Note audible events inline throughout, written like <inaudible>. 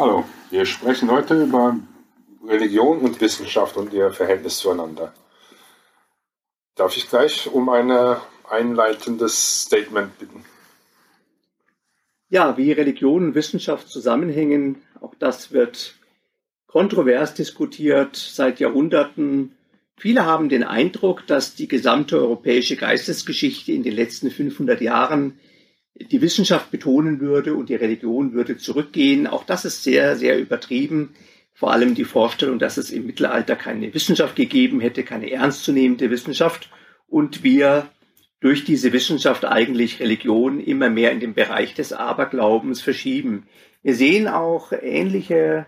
Hallo, wir sprechen heute über Religion und Wissenschaft und ihr Verhältnis zueinander. Darf ich gleich um ein einleitendes Statement bitten? Ja, wie Religion und Wissenschaft zusammenhängen, auch das wird kontrovers diskutiert seit Jahrhunderten. Viele haben den Eindruck, dass die gesamte europäische Geistesgeschichte in den letzten 500 Jahren die Wissenschaft betonen würde und die Religion würde zurückgehen. Auch das ist sehr, sehr übertrieben. Vor allem die Vorstellung, dass es im Mittelalter keine Wissenschaft gegeben hätte, keine ernstzunehmende Wissenschaft und wir durch diese Wissenschaft eigentlich Religion immer mehr in den Bereich des Aberglaubens verschieben. Wir sehen auch ähnliche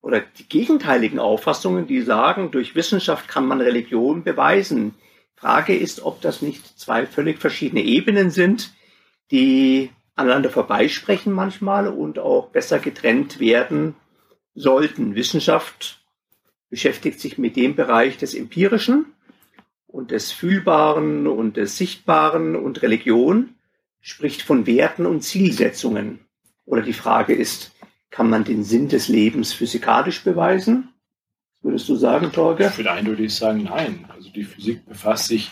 oder die gegenteiligen Auffassungen, die sagen, durch Wissenschaft kann man Religion beweisen. Frage ist, ob das nicht zwei völlig verschiedene Ebenen sind die aneinander vorbeisprechen manchmal und auch besser getrennt werden sollten. Wissenschaft beschäftigt sich mit dem Bereich des Empirischen und des Fühlbaren und des Sichtbaren und Religion spricht von Werten und Zielsetzungen. Oder die Frage ist, kann man den Sinn des Lebens physikalisch beweisen? Würdest du sagen, Torge? Ich würde eindeutig sagen, nein. Also die Physik befasst sich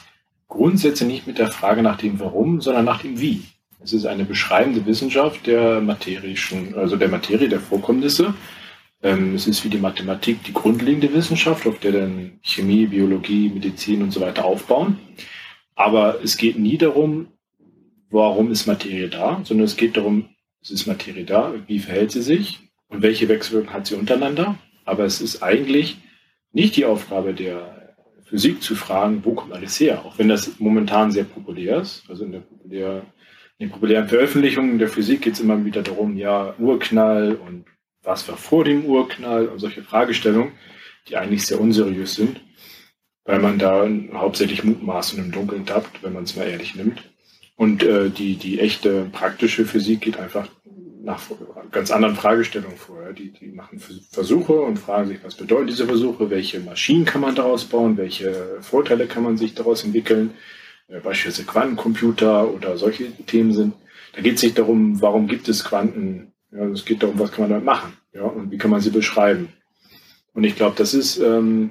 grundsätzlich nicht mit der Frage nach dem Warum, sondern nach dem Wie. Es ist eine beschreibende Wissenschaft der materischen, also der Materie, der Vorkommnisse. Ähm, es ist wie die Mathematik die grundlegende Wissenschaft, auf der dann Chemie, Biologie, Medizin und so weiter aufbauen. Aber es geht nie darum, warum ist Materie da, sondern es geht darum, es ist Materie da, wie verhält sie sich und welche Wechselwirkungen hat sie untereinander. Aber es ist eigentlich nicht die Aufgabe der Physik zu fragen, wo kommt alles her, auch wenn das momentan sehr populär ist. Also in der populär, in den populären Veröffentlichungen der Physik geht es immer wieder darum, ja, Urknall und was war vor dem Urknall und solche Fragestellungen, die eigentlich sehr unseriös sind, weil man da hauptsächlich Mutmaßen im Dunkeln tappt, wenn man es mal ehrlich nimmt. Und äh, die, die echte praktische Physik geht einfach nach ganz anderen Fragestellungen vor. Die, die machen Versuche und fragen sich, was bedeuten diese Versuche, welche Maschinen kann man daraus bauen, welche Vorteile kann man sich daraus entwickeln beispielsweise Quantencomputer oder solche Themen sind. Da geht es nicht darum, warum gibt es Quanten. Ja, es geht darum, was kann man damit machen ja, und wie kann man sie beschreiben. Und ich glaube, das ist ähm,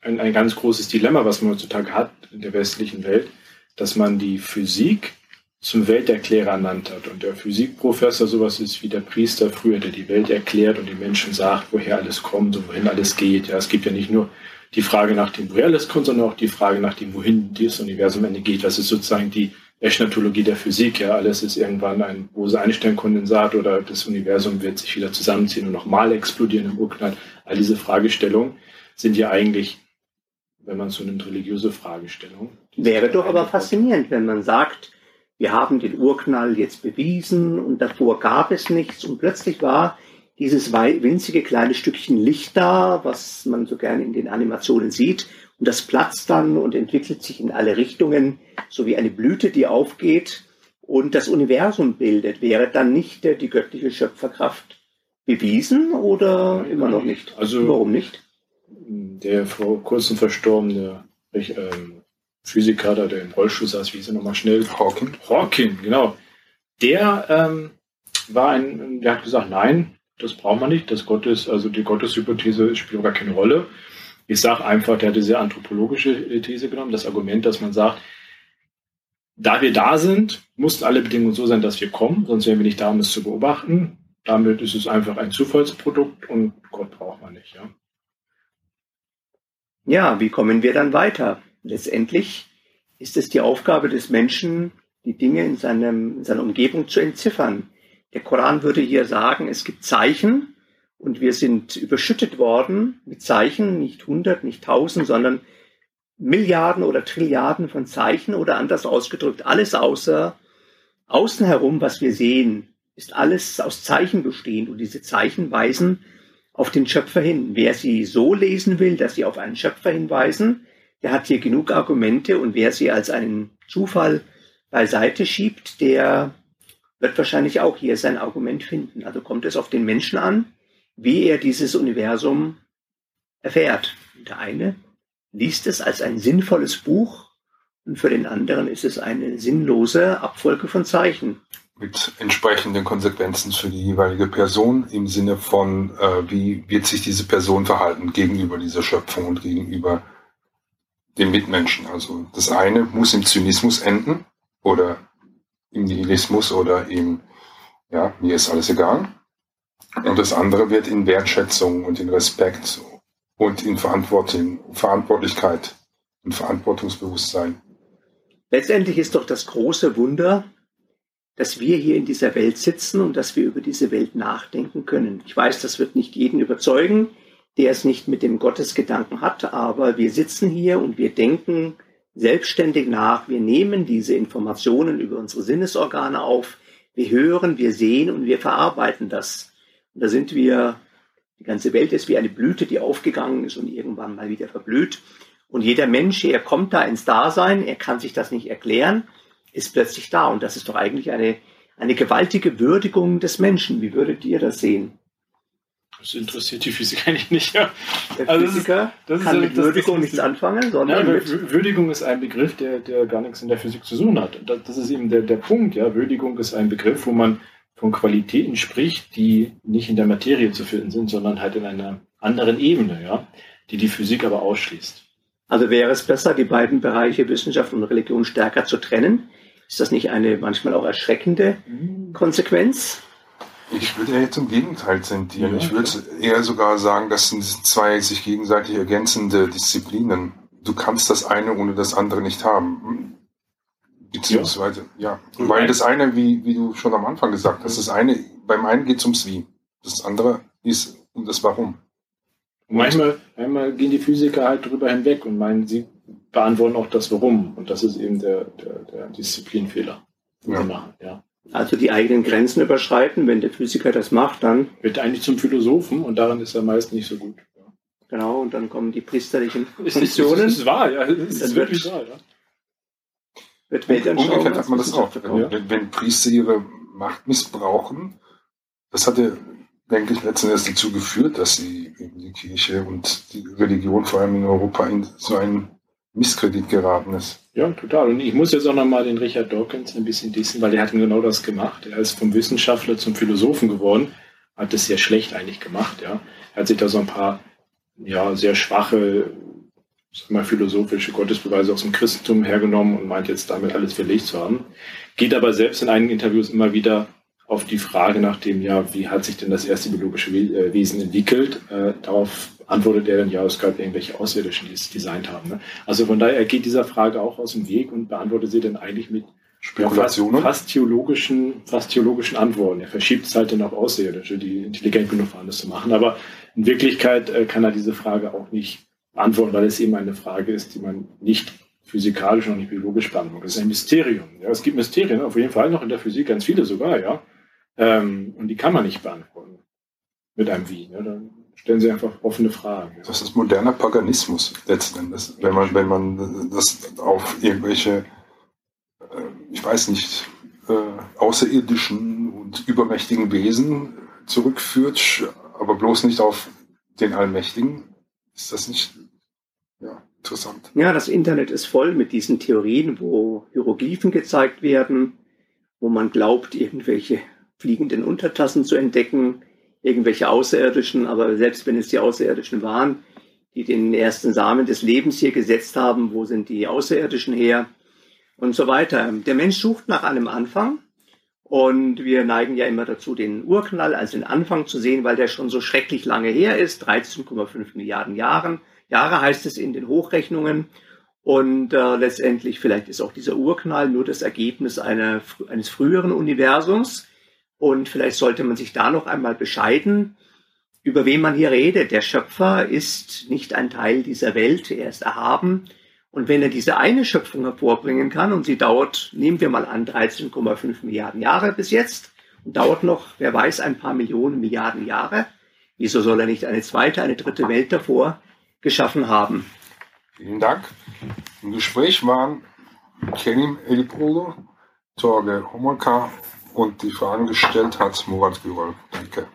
ein, ein ganz großes Dilemma, was man heutzutage hat in der westlichen Welt, dass man die Physik zum Welterklärer ernannt hat. Und der Physikprofessor sowas ist wie der Priester früher, der die Welt erklärt und den Menschen sagt, woher alles kommt und wohin alles geht. Ja, es gibt ja nicht nur die Frage nach dem, woher alles kommt, sondern auch die Frage nach dem, wohin dieses Universum Ende geht. Was ist sozusagen die Eschatologie der Physik? Ja, alles ist irgendwann ein Bose-Einstein-Kondensat oder das Universum wird sich wieder zusammenziehen und nochmal explodieren im Urknall. All diese Fragestellungen sind ja eigentlich, wenn man so nimmt, religiöse Fragestellungen. Wäre doch aber faszinierend, wenn man sagt, wir haben den Urknall jetzt bewiesen und davor gab es nichts und plötzlich war dieses winzige kleine Stückchen Licht da, was man so gerne in den Animationen sieht. Und das platzt dann und entwickelt sich in alle Richtungen, so wie eine Blüte, die aufgeht und das Universum bildet. Wäre dann nicht die göttliche Schöpferkraft bewiesen oder Nein, immer noch nicht? Also, Warum nicht? Der vor kurzem verstorbene ähm, Physiker, der im Rollstuhl saß, wie ist er nochmal schnell? Hawking. Hawking, genau. Der ähm, war ein, der hat gesagt, nein, das braucht man nicht. Das Gottes, also die Gotteshypothese spielt gar keine Rolle. Ich sage einfach, der hat diese anthropologische These genommen, das Argument, dass man sagt, da wir da sind, mussten alle Bedingungen so sein, dass wir kommen, sonst wären wir nicht da, um es zu beobachten. Damit ist es einfach ein Zufallsprodukt und Gott braucht man nicht. Ja, ja wie kommen wir dann weiter? Letztendlich ist es die Aufgabe des Menschen, die Dinge in, seinem, in seiner Umgebung zu entziffern. Der Koran würde hier sagen, es gibt Zeichen und wir sind überschüttet worden mit Zeichen, nicht hundert, nicht tausend, sondern Milliarden oder Trilliarden von Zeichen oder anders ausgedrückt, alles außer außen herum, was wir sehen, ist alles aus Zeichen bestehend und diese Zeichen weisen auf den Schöpfer hin. Wer sie so lesen will, dass sie auf einen Schöpfer hinweisen, der hat hier genug Argumente und wer sie als einen Zufall beiseite schiebt, der wird wahrscheinlich auch hier sein Argument finden. Also kommt es auf den Menschen an, wie er dieses Universum erfährt. Der eine liest es als ein sinnvolles Buch und für den anderen ist es eine sinnlose Abfolge von Zeichen. mit entsprechenden Konsequenzen für die jeweilige Person im Sinne von, äh, wie wird sich diese Person verhalten gegenüber dieser Schöpfung und gegenüber den Mitmenschen. Also das eine muss im Zynismus enden oder im Nihilismus oder im, ja, mir ist alles egal. Und das andere wird in Wertschätzung und in Respekt und in Verantwortung, Verantwortlichkeit und Verantwortungsbewusstsein. Letztendlich ist doch das große Wunder, dass wir hier in dieser Welt sitzen und dass wir über diese Welt nachdenken können. Ich weiß, das wird nicht jeden überzeugen, der es nicht mit dem Gottesgedanken hat, aber wir sitzen hier und wir denken selbstständig nach. Wir nehmen diese Informationen über unsere Sinnesorgane auf. Wir hören, wir sehen und wir verarbeiten das. Und da sind wir, die ganze Welt ist wie eine Blüte, die aufgegangen ist und irgendwann mal wieder verblüht. Und jeder Mensch, er kommt da ins Dasein, er kann sich das nicht erklären, ist plötzlich da. Und das ist doch eigentlich eine, eine gewaltige Würdigung des Menschen. Wie würdet ihr das sehen? Das interessiert die Physik eigentlich nicht. Ja. Der also Physiker das ist, das kann ist, mit Würdigung nichts anfangen, sondern ja, mit Würdigung ist ein Begriff, der, der gar nichts in der Physik zu tun hat. Das, das ist eben der, der Punkt. Ja. Würdigung ist ein Begriff, wo man von Qualitäten spricht, die nicht in der Materie zu finden sind, sondern halt in einer anderen Ebene, ja, die die Physik aber ausschließt. Also wäre es besser, die beiden Bereiche Wissenschaft und Religion stärker zu trennen? Ist das nicht eine manchmal auch erschreckende mhm. Konsequenz? Ich würde eher zum Gegenteil tendieren. Ja, ich würde eher sogar sagen, das sind zwei sich gegenseitig ergänzende Disziplinen. Du kannst das eine ohne das andere nicht haben. Beziehungsweise, ja. ja. Weil das eine, wie, wie du schon am Anfang gesagt hast, das eine, beim einen geht es ums Wie. Das andere ist um das Warum. Und manchmal, manchmal gehen die Physiker halt drüber hinweg und meinen, sie beantworten auch das Warum. Und das ist eben der, der, der Disziplinfehler, den ja. sie machen. Ja. Also die eigenen Grenzen überschreiten, wenn der Physiker das macht, dann. Wird eigentlich zum Philosophen und daran ist er meist nicht so gut. Ja. Genau, und dann kommen die priesterlichen <laughs> Funktionen. Das ist, wahr, ja. Das ist wirklich wahr, ja. Wird Umgekehrt hat man das auch. Ja. Wenn, wenn Priester ihre Macht missbrauchen, das hat ja, denke ich, letzten Endes dazu geführt, dass sie eben die Kirche und die Religion vor allem in Europa in so einen Misskredit geraten ist. Ja, total. Und ich muss jetzt auch nochmal den Richard Dawkins ein bisschen dissen, weil der hat genau das gemacht. Er ist vom Wissenschaftler zum Philosophen geworden, hat es sehr schlecht eigentlich gemacht, ja. Er hat sich da so ein paar, ja, sehr schwache, mal, philosophische Gottesbeweise aus dem Christentum hergenommen und meint jetzt damit alles verlegt zu haben. Geht aber selbst in einigen Interviews immer wieder auf die Frage nach dem, ja, wie hat sich denn das erste biologische äh, Wesen entwickelt? Äh, darauf antwortet er dann, ja, es gab irgendwelche Außerirdischen, die es designt haben. Ne? Also von daher, er geht dieser Frage auch aus dem Weg und beantwortet sie dann eigentlich mit Spekulationen. Fast, fast, theologischen, fast theologischen Antworten. Er verschiebt es halt dann auf Außerirdische, die intelligent genug waren, das zu machen. Aber in Wirklichkeit äh, kann er diese Frage auch nicht beantworten, weil es eben eine Frage ist, die man nicht physikalisch und nicht biologisch beantwortet. Das ist ein Mysterium. Ja, es gibt Mysterien, auf jeden Fall noch in der Physik, ganz viele sogar, ja. Ähm, und die kann man nicht beantworten mit einem Wie. Ne? Dann stellen sie einfach offene Fragen. Das ist moderner Paganismus letzten Endes. Wenn man, wenn man das auf irgendwelche, äh, ich weiß nicht, äh, außerirdischen und übermächtigen Wesen zurückführt, aber bloß nicht auf den Allmächtigen, ist das nicht ja, interessant. Ja, das Internet ist voll mit diesen Theorien, wo Hieroglyphen gezeigt werden, wo man glaubt, irgendwelche fliegenden Untertassen zu entdecken, irgendwelche Außerirdischen, aber selbst wenn es die Außerirdischen waren, die den ersten Samen des Lebens hier gesetzt haben, wo sind die Außerirdischen her und so weiter. Der Mensch sucht nach einem Anfang und wir neigen ja immer dazu, den Urknall als den Anfang zu sehen, weil der schon so schrecklich lange her ist, 13,5 Milliarden Jahren. Jahre heißt es in den Hochrechnungen. Und äh, letztendlich vielleicht ist auch dieser Urknall nur das Ergebnis einer, eines früheren Universums. Und vielleicht sollte man sich da noch einmal bescheiden, über wen man hier redet. Der Schöpfer ist nicht ein Teil dieser Welt, er ist erhaben. Und wenn er diese eine Schöpfung hervorbringen kann, und sie dauert, nehmen wir mal an, 13,5 Milliarden Jahre bis jetzt, und dauert noch, wer weiß, ein paar Millionen Milliarden Jahre, wieso soll er nicht eine zweite, eine dritte Welt davor geschaffen haben? Vielen Dank. Im Gespräch waren Kenim Elipolo, Torge Homolka und die Fragen gestellt hat Murat Gürol. Danke.